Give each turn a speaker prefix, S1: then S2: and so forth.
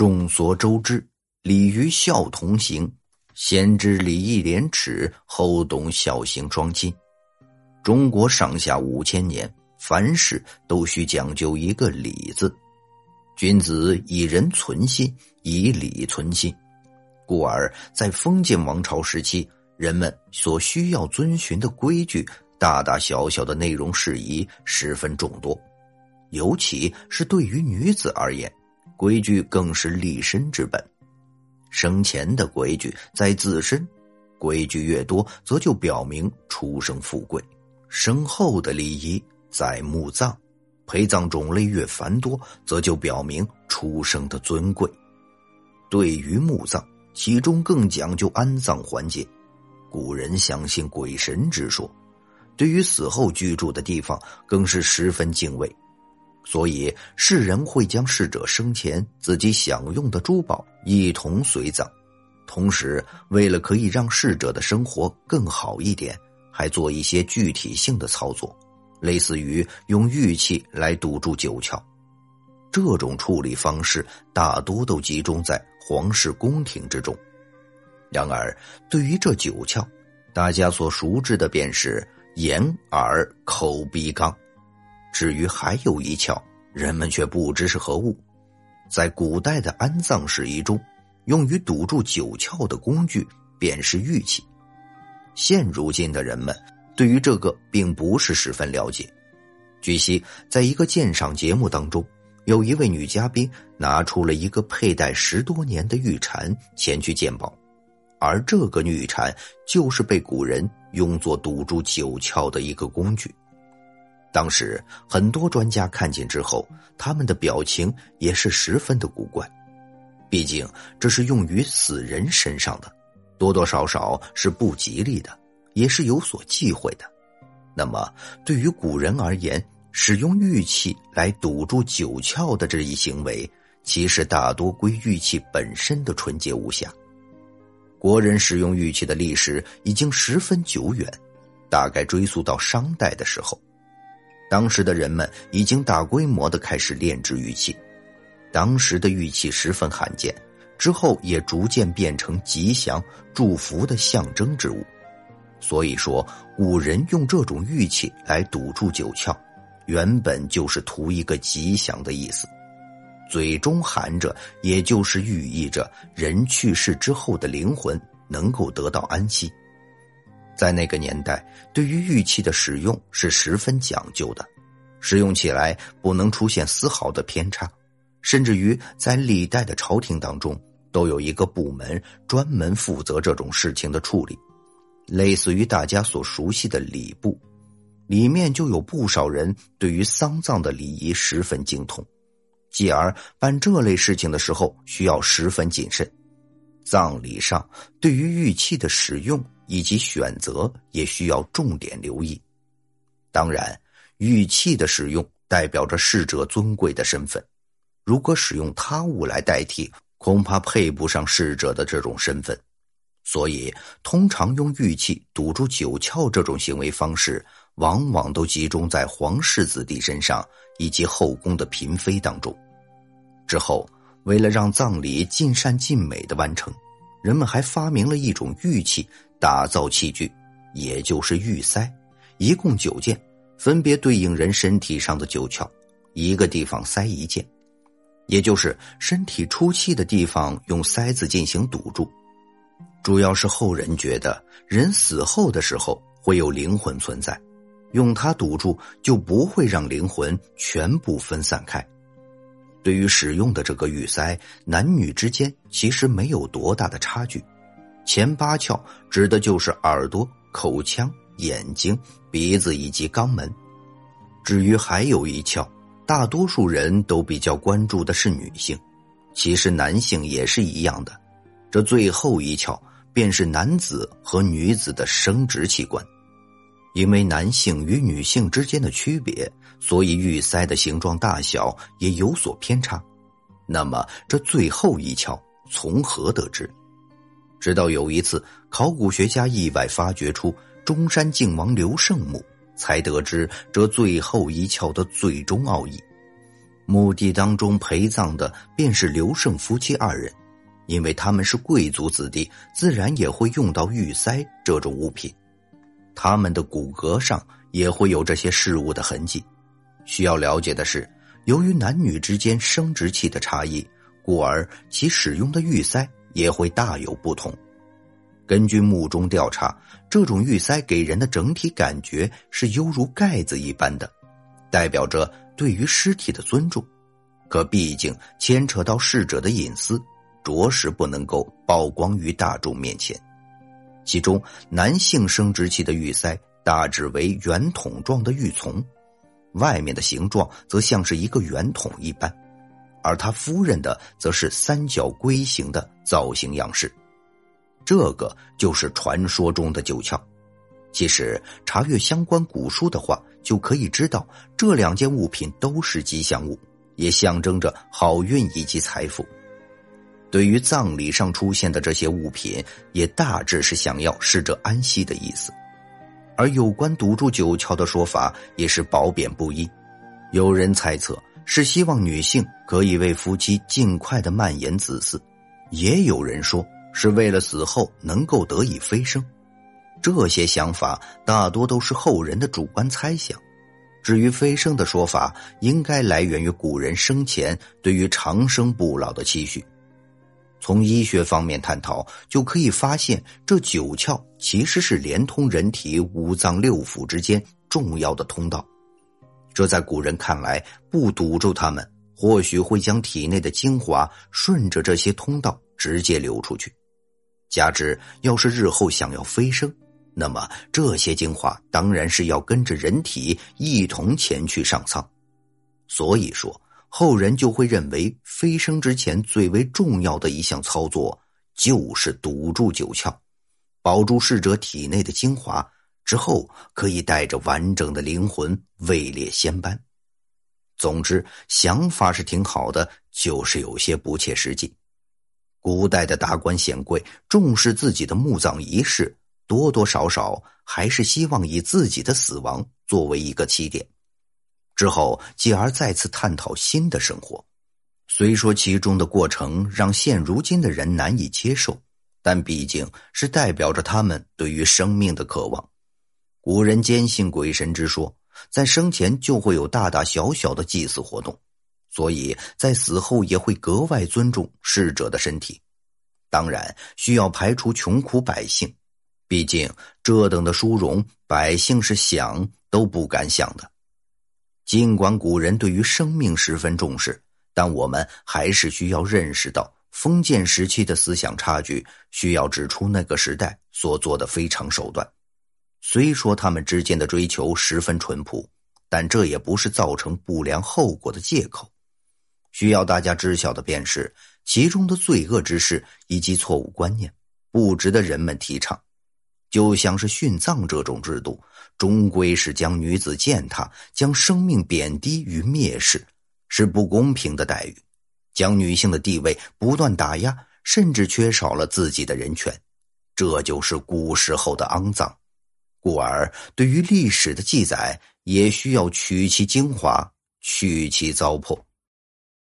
S1: 众所周知，礼与孝同行。先知礼义廉耻，后懂孝行双亲。中国上下五千年，凡事都需讲究一个“礼”字。君子以仁存心，以礼存心。故而在封建王朝时期，人们所需要遵循的规矩，大大小小的内容事宜十分众多，尤其是对于女子而言。规矩更是立身之本，生前的规矩在自身，规矩越多，则就表明出生富贵；身后的礼仪在墓葬，陪葬种类越繁多，则就表明出生的尊贵。对于墓葬，其中更讲究安葬环节，古人相信鬼神之说，对于死后居住的地方，更是十分敬畏。所以，世人会将逝者生前自己享用的珠宝一同随葬，同时，为了可以让逝者的生活更好一点，还做一些具体性的操作，类似于用玉器来堵住九窍。这种处理方式大多都集中在皇室宫廷之中。然而，对于这九窍，大家所熟知的便是眼、耳、口、鼻、肛。至于还有一窍，人们却不知是何物。在古代的安葬事宜中，用于堵住九窍的工具便是玉器。现如今的人们对于这个并不是十分了解。据悉，在一个鉴赏节目当中，有一位女嘉宾拿出了一个佩戴十多年的玉蝉前去鉴宝，而这个玉蝉就是被古人用作堵住九窍的一个工具。当时很多专家看见之后，他们的表情也是十分的古怪。毕竟这是用于死人身上的，多多少少是不吉利的，也是有所忌讳的。那么对于古人而言，使用玉器来堵住九窍的这一行为，其实大多归玉器本身的纯洁无瑕。国人使用玉器的历史已经十分久远，大概追溯到商代的时候。当时的人们已经大规模的开始炼制玉器，当时的玉器十分罕见，之后也逐渐变成吉祥、祝福的象征之物。所以说，古人用这种玉器来堵住九窍，原本就是图一个吉祥的意思，嘴中含着，也就是寓意着人去世之后的灵魂能够得到安息。在那个年代，对于玉器的使用是十分讲究的，使用起来不能出现丝毫的偏差，甚至于在历代的朝廷当中，都有一个部门专门负责这种事情的处理，类似于大家所熟悉的礼部，里面就有不少人对于丧葬的礼仪十分精通，继而办这类事情的时候需要十分谨慎，葬礼上对于玉器的使用。以及选择也需要重点留意。当然，玉器的使用代表着逝者尊贵的身份，如果使用他物来代替，恐怕配不上逝者的这种身份。所以，通常用玉器堵住九窍这种行为方式，往往都集中在皇室子弟身上以及后宫的嫔妃当中。之后，为了让葬礼尽善尽美的完成，人们还发明了一种玉器。打造器具，也就是玉塞，一共九件，分别对应人身体上的九窍，一个地方塞一件，也就是身体出气的地方用塞子进行堵住。主要是后人觉得人死后的时候会有灵魂存在，用它堵住就不会让灵魂全部分散开。对于使用的这个玉塞，男女之间其实没有多大的差距。前八窍指的就是耳朵、口腔、眼睛、鼻子以及肛门。至于还有一窍，大多数人都比较关注的是女性，其实男性也是一样的。这最后一窍便是男子和女子的生殖器官，因为男性与女性之间的区别，所以玉塞的形状大小也有所偏差。那么这最后一窍从何得知？直到有一次，考古学家意外发掘出中山靖王刘胜墓，才得知这最后一窍的最终奥义。墓地当中陪葬的便是刘胜夫妻二人，因为他们是贵族子弟，自然也会用到玉塞这种物品。他们的骨骼上也会有这些事物的痕迹。需要了解的是，由于男女之间生殖器的差异，故而其使用的玉塞也会大有不同。根据墓中调查，这种玉塞给人的整体感觉是犹如盖子一般的，代表着对于尸体的尊重。可毕竟牵扯到逝者的隐私，着实不能够曝光于大众面前。其中，男性生殖器的玉塞大致为圆筒状的玉琮，外面的形状则像是一个圆筒一般，而他夫人的则是三角龟形的造型样式。这个就是传说中的九窍。其实查阅相关古书的话，就可以知道这两件物品都是吉祥物，也象征着好运以及财富。对于葬礼上出现的这些物品，也大致是想要逝者安息的意思。而有关堵住九窍的说法也是褒贬不一，有人猜测是希望女性可以为夫妻尽快的蔓延子嗣，也有人说。是为了死后能够得以飞升，这些想法大多都是后人的主观猜想。至于飞升的说法，应该来源于古人生前对于长生不老的期许。从医学方面探讨，就可以发现，这九窍其实是连通人体五脏六腑之间重要的通道。这在古人看来，不堵住它们，或许会将体内的精华顺着这些通道直接流出去。加之，要是日后想要飞升，那么这些精华当然是要跟着人体一同前去上苍。所以说，后人就会认为飞升之前最为重要的一项操作，就是堵住九窍，保住逝者体内的精华，之后可以带着完整的灵魂位列仙班。总之，想法是挺好的，就是有些不切实际。古代的达官显贵重视自己的墓葬仪式，多多少少还是希望以自己的死亡作为一个起点，之后继而再次探讨新的生活。虽说其中的过程让现如今的人难以接受，但毕竟是代表着他们对于生命的渴望。古人坚信鬼神之说，在生前就会有大大小小的祭祀活动。所以在死后也会格外尊重逝者的身体，当然需要排除穷苦百姓，毕竟这等的殊荣，百姓是想都不敢想的。尽管古人对于生命十分重视，但我们还是需要认识到封建时期的思想差距，需要指出那个时代所做的非常手段。虽说他们之间的追求十分淳朴，但这也不是造成不良后果的借口。需要大家知晓的便是其中的罪恶之事以及错误观念，不值得人们提倡。就像是殉葬这种制度，终归是将女子践踏，将生命贬低与蔑视，是不公平的待遇，将女性的地位不断打压，甚至缺少了自己的人权。这就是古时候的肮脏。故而，对于历史的记载，也需要取其精华，去其糟粕。